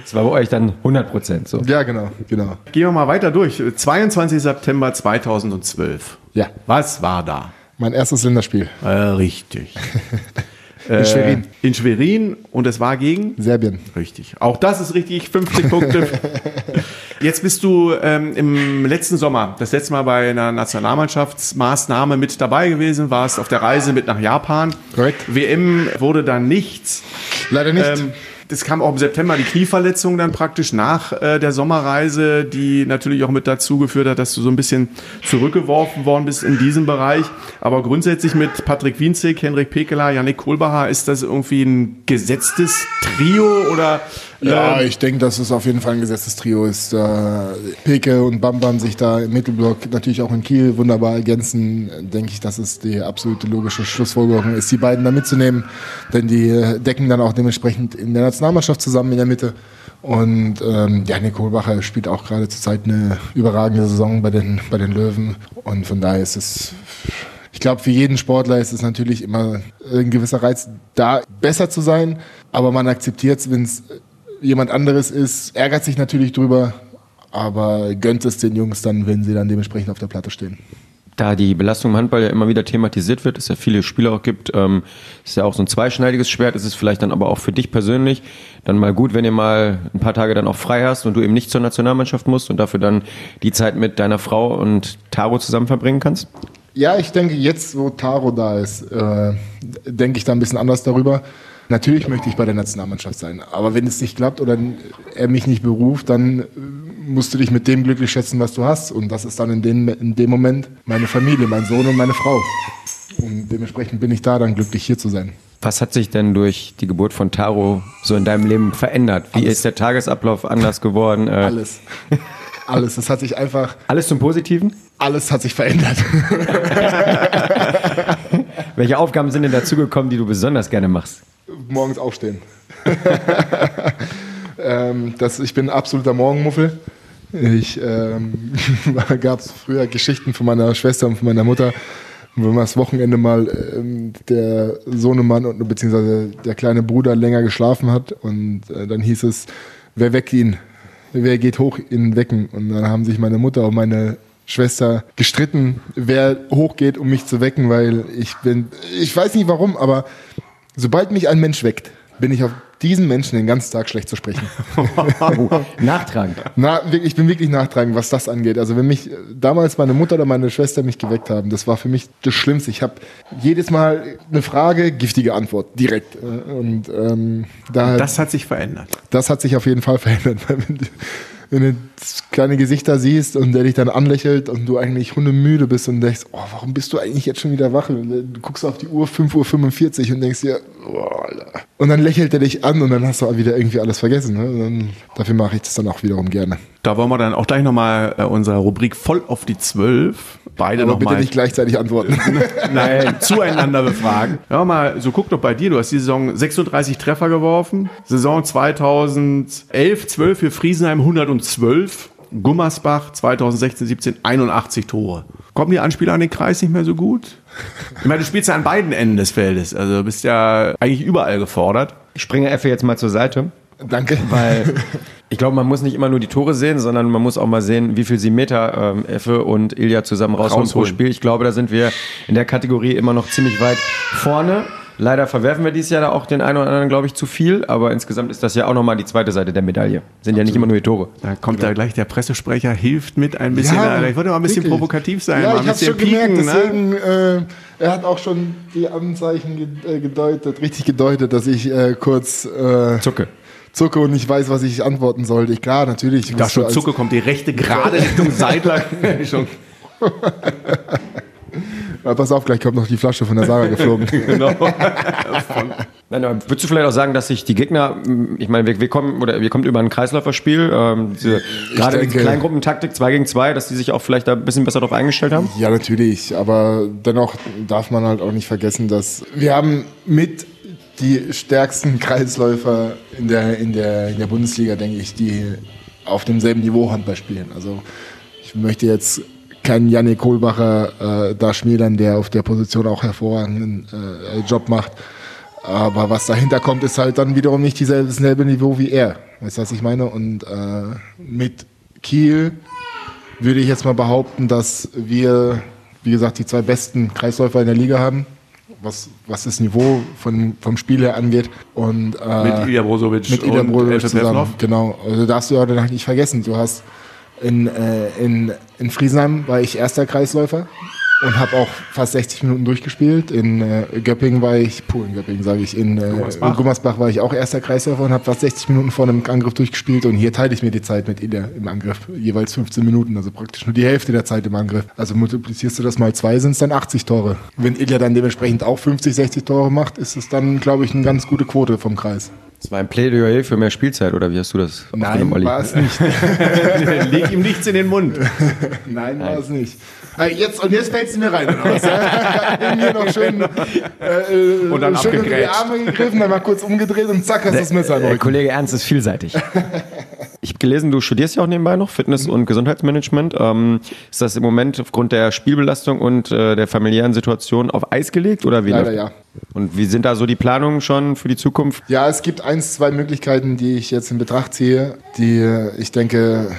Das war bei euch dann 100 Prozent so. Ja, genau, genau. Gehen wir mal weiter durch. 22. September 2012. Ja. Was war da? Mein erstes Länderspiel Äh, richtig. in Schwerin, Äh, in Schwerin und es war gegen? Serbien. Richtig. Auch das ist richtig. 50 Punkte. Jetzt bist du ähm, im letzten Sommer, das letzte Mal bei einer Nationalmannschaftsmaßnahme mit dabei gewesen, warst auf der Reise mit nach Japan. Korrekt. WM wurde dann nichts. Leider nicht. Ähm, das kam auch im September die Knieverletzung dann praktisch nach äh, der Sommerreise, die natürlich auch mit dazu geführt hat, dass du so ein bisschen zurückgeworfen worden bist in diesem Bereich. Aber grundsätzlich mit Patrick Wienzig, Henrik Pekeler, Yannick Kohlbacher, ist das irgendwie ein gesetztes Trio oder Ja, ähm, ich denke, dass es auf jeden Fall ein gesetztes Trio ist. Äh, Peke und Bam Bam sich da im Mittelblock natürlich auch in Kiel wunderbar ergänzen, denke ich, dass es die absolute logische Schlussfolgerung ist, die beiden da mitzunehmen. Denn die decken dann auch dementsprechend in der Nationalmannschaft zusammen in der Mitte. Und ähm, ja, Nick Kohlbacher spielt auch gerade zurzeit eine überragende Saison bei den, bei den Löwen. Und von daher ist es ich glaube, für jeden Sportler ist es natürlich immer ein gewisser Reiz, da besser zu sein. Aber man akzeptiert es, wenn es jemand anderes ist, ärgert sich natürlich drüber, aber gönnt es den Jungs dann, wenn sie dann dementsprechend auf der Platte stehen. Da die Belastung im Handball ja immer wieder thematisiert wird, es ja viele Spieler auch gibt, ähm, ist ja auch so ein zweischneidiges Schwert, ist es vielleicht dann aber auch für dich persönlich dann mal gut, wenn ihr mal ein paar Tage dann auch frei hast und du eben nicht zur Nationalmannschaft musst und dafür dann die Zeit mit deiner Frau und Taro zusammen verbringen kannst? Ja, ich denke, jetzt, wo Taro da ist, äh, denke ich da ein bisschen anders darüber. Natürlich möchte ich bei der Nationalmannschaft sein, aber wenn es nicht klappt oder er mich nicht beruft, dann äh, musst du dich mit dem glücklich schätzen, was du hast. Und das ist dann in dem, in dem Moment meine Familie, mein Sohn und meine Frau. Und dementsprechend bin ich da dann glücklich, hier zu sein. Was hat sich denn durch die Geburt von Taro so in deinem Leben verändert? Wie Alles. ist der Tagesablauf anders geworden? Äh, Alles. Alles. Es hat sich einfach, alles zum Positiven? alles hat sich verändert. Welche Aufgaben sind denn dazugekommen, die du besonders gerne machst? Morgens aufstehen. ähm, das, ich bin ein absoluter Morgenmuffel. Ich ähm, gab es früher Geschichten von meiner Schwester und von meiner Mutter, wenn man das Wochenende mal ähm, der Sohnemann und beziehungsweise der kleine Bruder länger geschlafen hat und äh, dann hieß es, wer weckt ihn? Wer geht hoch in Wecken? Und dann haben sich meine Mutter und meine Schwester gestritten, wer hochgeht, um mich zu wecken, weil ich bin, ich weiß nicht warum, aber sobald mich ein Mensch weckt, bin ich auf diesen Menschen den ganzen Tag schlecht zu sprechen. Nachtragend. Na, wirklich, ich bin wirklich nachtragend, was das angeht. Also wenn mich damals meine Mutter oder meine Schwester mich geweckt haben, das war für mich das Schlimmste. Ich habe jedes Mal eine Frage, giftige Antwort, direkt. Und ähm, da, das, Das hat sich verändert. das hat sich auf jeden Fall verändert. Wenn, du, kleine Gesichter siehst und der dich dann anlächelt und du eigentlich hundemüde bist und denkst, oh, warum bist du eigentlich jetzt schon wieder wach? Und Du guckst auf die Uhr 5.45 Uhr und denkst dir, oh, Alter. Und dann lächelt er dich an und dann hast du wieder irgendwie alles vergessen. Ne? Dann, dafür mache ich das dann auch wiederum gerne. Da wollen wir dann auch gleich nochmal äh, unsere Rubrik voll auf die Zwölf. Beide Aber bitte nochmal nicht gleichzeitig antworten. Nein, zueinander befragen. Ja, mal, so guck doch bei dir. Du hast die Saison 36 Treffer geworfen. Saison 2011, 12 für Friesenheim 112. Gummersbach 2016, 17 81 Tore. Kommen die Anspieler an den Kreis nicht mehr so gut? Ich meine, du spielst ja an beiden Enden des Feldes. Also du bist ja eigentlich überall gefordert. Ich springe Effe jetzt mal zur Seite. Danke. Weil ich glaube, man muss nicht immer nur die Tore sehen, sondern man muss auch mal sehen, wie viel sie Meter ähm, Effe und Ilja zusammen rausholen, pro. Spiel. Ich glaube, da sind wir in der Kategorie immer noch ziemlich weit vorne. Leider verwerfen wir dieses Jahr da auch den einen oder anderen, glaube ich, zu viel, aber insgesamt ist das ja auch nochmal die zweite Seite der Medaille. Sind ja nicht immer nur die Tore. Da kommt da gleich der Pressesprecher, hilft mit ein bisschen. Ja, ich wollte mal ein bisschen wirklich. provokativ sein. Ja, mal ein ich bisschen schon gemerkt, pieken, ne? deswegen, äh, er hat auch schon die Anzeichen äh, gedeutet, richtig gedeutet, dass ich äh, kurz äh, Zucke. Zucke und nicht weiß, was ich antworten sollte. Ich, klar, natürlich. Ich dachte schon, Zucke kommt die rechte gerade Richtung Seidler. schon. Ja, pass auf, gleich kommt noch die Flasche von der Sarah geflogen. Genau. Nein, aber würdest du vielleicht auch sagen, dass sich die Gegner, ich meine, wir, wir kommen oder wir kommen über ein Kreisläuferspiel, ähm, diese, gerade diese denke- Kleingruppentaktik 2 gegen 2, dass die sich auch vielleicht da ein bisschen besser darauf eingestellt haben? Ja, natürlich. Aber dennoch darf man halt auch nicht vergessen, dass wir haben mit die stärksten Kreisläufer in der, in der, in der Bundesliga, denke ich, die auf demselben Niveau Handball spielen. Also ich möchte jetzt keinen Janik Kohlbacher äh, da schmälern, der auf der Position auch hervorragenden äh, Job macht. Aber was dahinter kommt, ist halt dann wiederum nicht dieselbe, dasselbe Niveau wie er. Weißt du, was ich meine? Und äh, mit Kiel würde ich jetzt mal behaupten, dass wir, wie gesagt, die zwei besten Kreisläufer in der Liga haben, was, was das Niveau von, vom Spiel her angeht. Und, äh, Mit Ilja Brozovic mit Ilya und Brozovic zusammen. Genau. Also darfst du ja dann nicht vergessen. Du hast in, äh, in, in Friesenheim war ich erster Kreisläufer und habe auch fast 60 Minuten durchgespielt. In äh, Göppingen war ich, puh, in Göppingen sage ich, in, äh, Gummersbach. in Gummersbach war ich auch erster Kreisläufer und habe fast 60 Minuten vor einem Angriff durchgespielt. Und hier teile ich mir die Zeit mit Ilya im Angriff, jeweils 15 Minuten, also praktisch nur die Hälfte der Zeit im Angriff. Also multiplizierst du das mal zwei, sind es dann 80 Tore. Wenn Ilya dann dementsprechend auch 50, 60 Tore macht, ist es dann, glaube ich, eine ganz gute Quote vom Kreis. Das war ein Plädoyer für mehr Spielzeit, oder wie hast du das aufgenommen, Olli? war es nicht. Leg ihm nichts in den Mund. Nein, war es nicht. Jetzt, und jetzt fällst du mir rein, oder was? Mir noch schön, äh, Und dann schön unter die abgegrätscht. Arme gegriffen, dann mal kurz umgedreht und zack, hast du das Messer Der Rücken. Kollege Ernst ist vielseitig. Ich habe gelesen, du studierst ja auch nebenbei noch Fitness- und Gesundheitsmanagement. Ähm, ist das im Moment aufgrund der Spielbelastung und äh, der familiären Situation auf Eis gelegt oder wie? Leider ja. Und wie sind da so die Planungen schon für die Zukunft? Ja, es gibt eins, zwei Möglichkeiten, die ich jetzt in Betracht ziehe, die äh, ich denke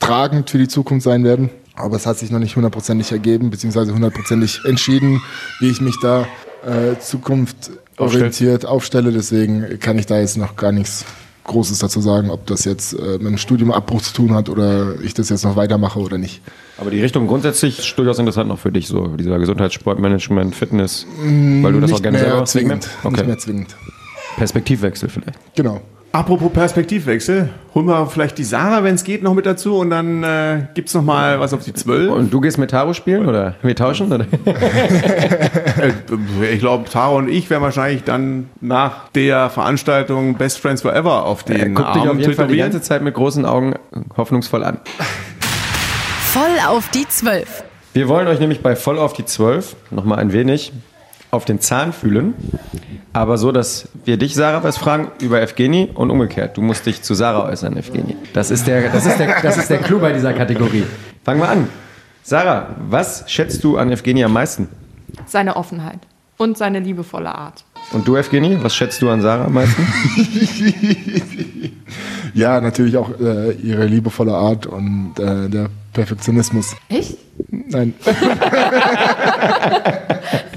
tragend für die Zukunft sein werden. Aber es hat sich noch nicht hundertprozentig ergeben, beziehungsweise hundertprozentig entschieden, wie ich mich da äh, zukunftsorientiert aufstelle. Deswegen kann ich da jetzt noch gar nichts Großes dazu sagen, ob das jetzt äh, mit dem Studiumabbruch zu tun hat oder ich das jetzt noch weitermache oder nicht. Aber die Richtung grundsätzlich ist durchaus interessant noch für dich, so dieser Gesundheitssportmanagement, Fitness, weil du das auch Nicht gerne mehr selber zwingend. Okay. Nicht mehr zwingend. Perspektivwechsel vielleicht. Genau. Apropos Perspektivwechsel, holen wir vielleicht die Sarah, wenn es geht, noch mit dazu und dann äh, gibt's noch mal was auf die Zwölf. Und du gehst mit Taro spielen oder wir tauschen? Oder? Äh, Ich glaube, Taro und ich werden wahrscheinlich dann nach der Veranstaltung Best Friends Forever auf den Guck dich auf Arm jeden Fall die ganze Zeit mit großen Augen hoffnungsvoll an. Voll auf die Zwölf. Wir wollen euch nämlich bei Voll auf die 12 nochmal ein wenig auf den Zahn fühlen. Aber so, dass wir dich, Sarah, was fragen über Evgeni und umgekehrt. Du musst dich zu Sarah äußern, Evgeni. Das ist der, das ist der, das ist der Clou bei dieser Kategorie. Fangen wir an. Sarah, was schätzt du an Evgeni am meisten? Seine Offenheit und seine liebevolle Art. Und du, Evgeni, was schätzt du an Sarah am meisten? Ja, natürlich auch äh, ihre liebevolle Art und äh, der Perfektionismus. Echt? Nein.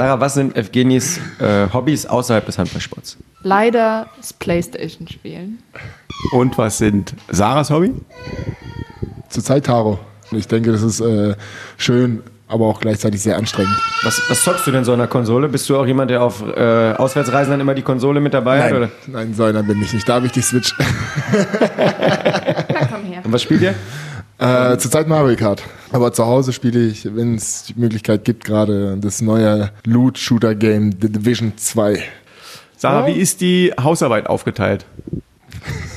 Sarah, was sind Evgenis äh, Hobbys außerhalb des Handballsports? Leider das Playstation spielen. Und was sind Sarahs Hobby? Zurzeit Taro. Ich denke, das ist äh, schön, aber auch gleichzeitig sehr anstrengend. Was, was zockst du denn so an der Konsole? Bist du auch jemand, der auf äh, Auswärtsreisen dann immer die Konsole mit dabei hat? Oder? Nein, nein, so einer bin ich nicht. Da habe ich die Switch. Na komm her. Und was spielt ihr? Äh, zurzeit Mario Kart. Aber zu Hause spiele ich, wenn es die Möglichkeit gibt, gerade das neue Loot-Shooter-Game The Division 2. Sarah, wie ist die Hausarbeit aufgeteilt?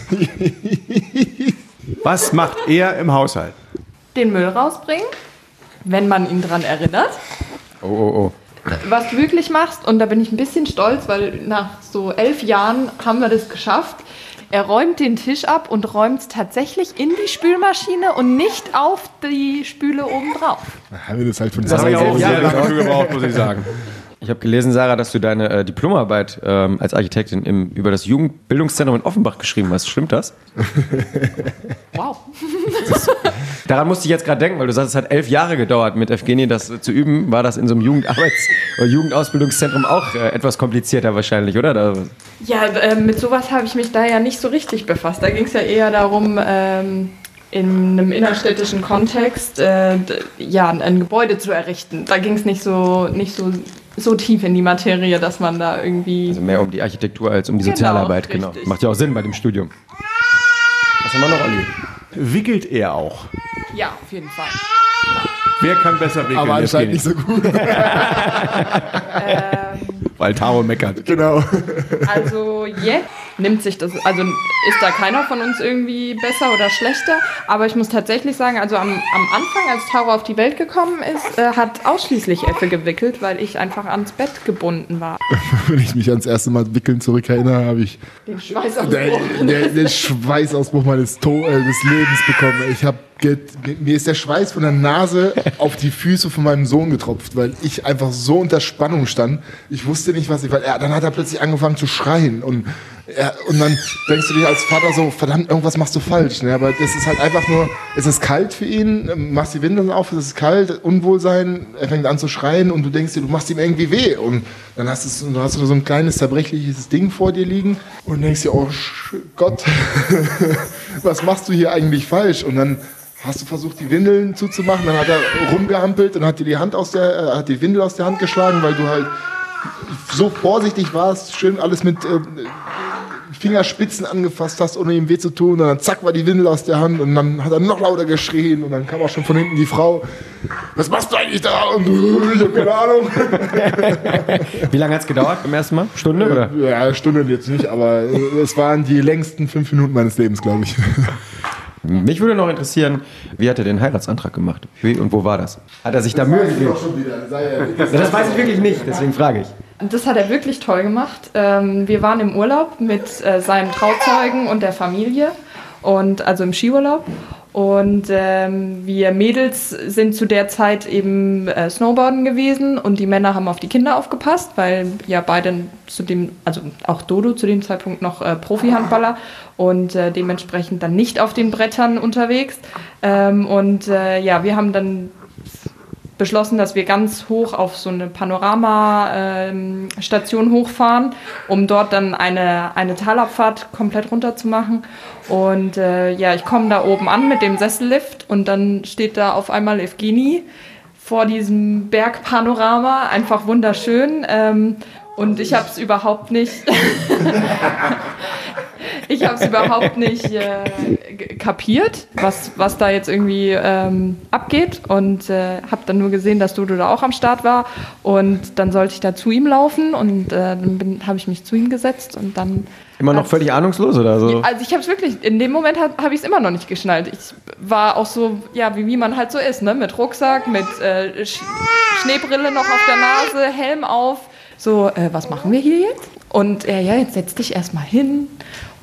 Was macht er im Haushalt? Den Müll rausbringen, wenn man ihn dran erinnert. Oh, oh, oh. Was du wirklich machst, und da bin ich ein bisschen stolz, weil nach so elf Jahren haben wir das geschafft. Er räumt den Tisch ab und räumt es tatsächlich in die Spülmaschine und nicht auf die Spüle oben drauf. Haben wir das halt von Das habe ich auch sehr lange gebraucht, muss ich sagen. Ich habe gelesen, Sarah, dass du deine äh, Diplomarbeit ähm, als Architektin im, über das Jugendbildungszentrum in Offenbach geschrieben hast. Stimmt das? Wow. Daran musste ich jetzt gerade denken, weil du sagst, es hat elf Jahre gedauert, mit Evgenie das zu üben. War das in so einem Jugendarbeits- oder Jugendausbildungszentrum auch äh, etwas komplizierter wahrscheinlich, oder? Ja, äh, mit sowas habe ich mich da ja nicht so richtig befasst. Da ging es ja eher darum, ähm, in einem innerstädtischen Kontext äh, ja, ein Gebäude zu errichten. Da ging es nicht so, nicht so, so tief in die Materie, dass man da irgendwie. also mehr um die Architektur als um die Genau, Sozialarbeit, genau. richtig. Macht ja auch Sinn bei dem Studium. Was haben wir noch, Olli? Wickelt er auch? Ja, auf jeden Fall. Wer kann besser wickeln? Aber anscheinend nicht so gut. Weil Taro meckert. genau. Also jetzt nimmt sich das, also ist da keiner von uns irgendwie besser oder schlechter, aber ich muss tatsächlich sagen, also am, am Anfang, als Taro auf die Welt gekommen ist, äh, hat ausschließlich Effe gewickelt, weil ich einfach ans Bett gebunden war. Wenn ich mich ans erste Mal wickeln zurückerinnere, habe ich Den Schweißausbruch. der, der, den Schweißausbruch meines to äh, des Lebens bekommen. Ich habe mir ist der Schweiß von der Nase auf die Füße von meinem Sohn getropft, weil ich einfach so unter Spannung stand. Ich wusste nicht, was ich, weil er, dann hat er plötzlich angefangen zu schreien und er, und dann denkst du dir als Vater so, verdammt, irgendwas machst du falsch. Ne? Aber das ist halt einfach nur, es ist kalt für ihn, machst die Windeln auf, es ist kalt, Unwohlsein, er fängt an zu schreien und du denkst dir, du machst ihm irgendwie weh. Und dann hast, es, dann hast du so ein kleines zerbrechliches Ding vor dir liegen und denkst dir, oh Gott, was machst du hier eigentlich falsch? Und dann hast du versucht, die Windeln zuzumachen, dann hat er rumgehampelt und hat dir die Hand aus der, äh, hat die Windel aus der Hand geschlagen, weil du halt so vorsichtig warst, schön alles mit äh, Fingerspitzen angefasst hast, ohne ihm weh zu tun. Und dann zack war die Windel aus der Hand und dann hat er noch lauter geschrien und dann kam auch schon von hinten die Frau. Was machst du eigentlich da? Und ich hab keine Ahnung. Wie lange hat es gedauert beim ersten Mal? Stunde oder? Ja, Stunde jetzt nicht, aber es waren die längsten fünf Minuten meines Lebens, glaube ich. Mich würde noch interessieren, wie hat er den Heiratsantrag gemacht? Wie und wo war das? Hat er sich da Mühe gegeben? Das weiß ich wirklich nicht, deswegen frage ich. Das hat er wirklich toll gemacht. Ähm, wir waren im Urlaub mit äh, seinem Trauzeugen und der Familie und also im Skiurlaub. Und ähm, wir Mädels sind zu der Zeit eben äh, Snowboarden gewesen und die Männer haben auf die Kinder aufgepasst, weil ja beide zu dem, also auch Dodo zu dem Zeitpunkt noch äh, Profi-Handballer und äh, dementsprechend dann nicht auf den Brettern unterwegs. Ähm, und äh, ja, wir haben dann beschlossen, dass wir ganz hoch auf so eine Panorama-Station hochfahren, um dort dann eine, eine Talabfahrt komplett runter zu machen. Und äh, ja, ich komme da oben an mit dem Sessellift und dann steht da auf einmal Evgeni vor diesem Bergpanorama, einfach wunderschön. Ähm, und ich habe es überhaupt nicht. ich habe es überhaupt nicht äh, kapiert, was, was da jetzt irgendwie ähm, abgeht und äh, habe dann nur gesehen, dass Dodo da auch am Start war und dann sollte ich da zu ihm laufen und äh, dann habe ich mich zu ihm gesetzt und dann Immer noch völlig ahnungslos oder so? also ich habe es wirklich, in dem Moment habe hab ich es immer noch nicht geschnallt. Ich war auch so, ja, wie, wie man halt so ist, ne? Mit Rucksack, mit äh, Sch Schneebrille noch auf der Nase, Helm auf. So, äh, was machen wir hier jetzt? Und er, ja, jetzt setz dich erstmal hin.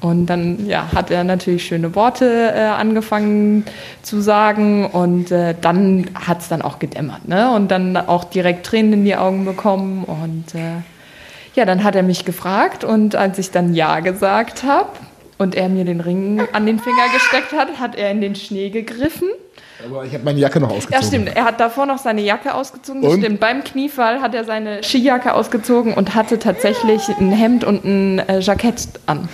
Und dann ja, hat er natürlich schöne Worte äh, angefangen zu sagen und äh, dann hat es dann auch gedämmert. Ne? Und dann auch direkt Tränen in die Augen bekommen und äh, ja, dann hat er mich gefragt und als ich dann Ja gesagt habe und er mir den Ring an den Finger gesteckt hat, hat er in den Schnee gegriffen Aber ich habe meine Jacke noch ausgezogen. Ja, stimmt. Er hat davor noch seine Jacke ausgezogen. Und? stimmt. Beim Kniefall hat er seine Skijacke ausgezogen und hatte tatsächlich ein Hemd und ein äh, Jackett an.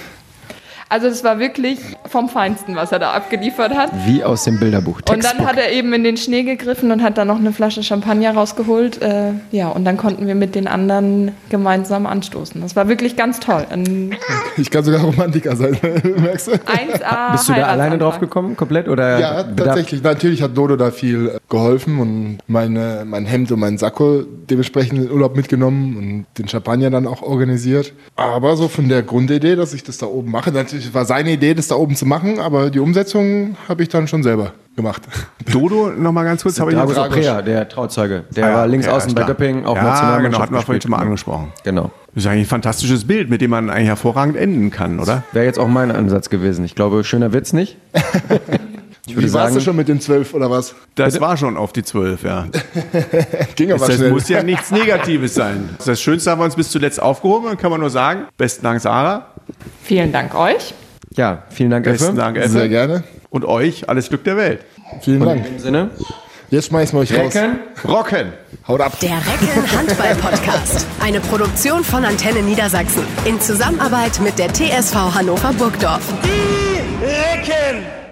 Also das war wirklich vom Feinsten, was er da abgeliefert hat. Wie aus dem Bilderbuch. Und dann Textbook. hat er eben in den Schnee gegriffen und hat dann noch eine Flasche Champagner rausgeholt. Äh, ja, und dann konnten wir mit den anderen gemeinsam anstoßen. Das war wirklich ganz toll. Ein Ich kann sogar Romantiker sein, merkst du? 1A Bist du da alleine drauf gekommen, komplett? Oder Ja, bedarf- tatsächlich. Natürlich hat Dodo da viel äh, geholfen und meine, mein Hemd und mein Sakko dementsprechend in den Urlaub mitgenommen und den Champagner dann auch organisiert. Aber so von der Grundidee, dass ich das da oben mache, natürlich war seine Idee, das da oben zu machen, aber die Umsetzung habe ich dann schon selber gemacht. Dodo, noch mal ganz kurz, habe ich jetzt- Soprea, der Trauzeuge. Der Ah ja, war links okay, außen bei. Döpping, auch ja, Nationalmannschaft genau, hatten wir vorhin schon mal angesprochen. Genau. Das ist eigentlich ein fantastisches Bild, mit dem man eigentlich hervorragend enden kann, oder? Wäre jetzt auch mein Ansatz gewesen. Ich glaube, schöner Witz nicht. Ich würde Wie warst du schon mit den zwölf oder was? Das war schon auf die zwölf, ja. Ging aber Das schnell. muss ja nichts Negatives sein. Das Schönste haben wir uns bis zuletzt aufgehoben, dann kann man nur sagen. Besten Dank, Sarah. Vielen Dank euch. ja, vielen Dank, Besten Effe. Dank, Sehr Effe. gerne. Und euch alles Glück der Welt. Vielen In Dank. dem Sinne, Jetzt schmeißen wir euch raus. Recken. Rocken! Haut ab. Der Recken Handball Podcast. Eine Produktion von Antenne Niedersachsen. In Zusammenarbeit mit der TSV Hannover Burgdorf. Die Recken!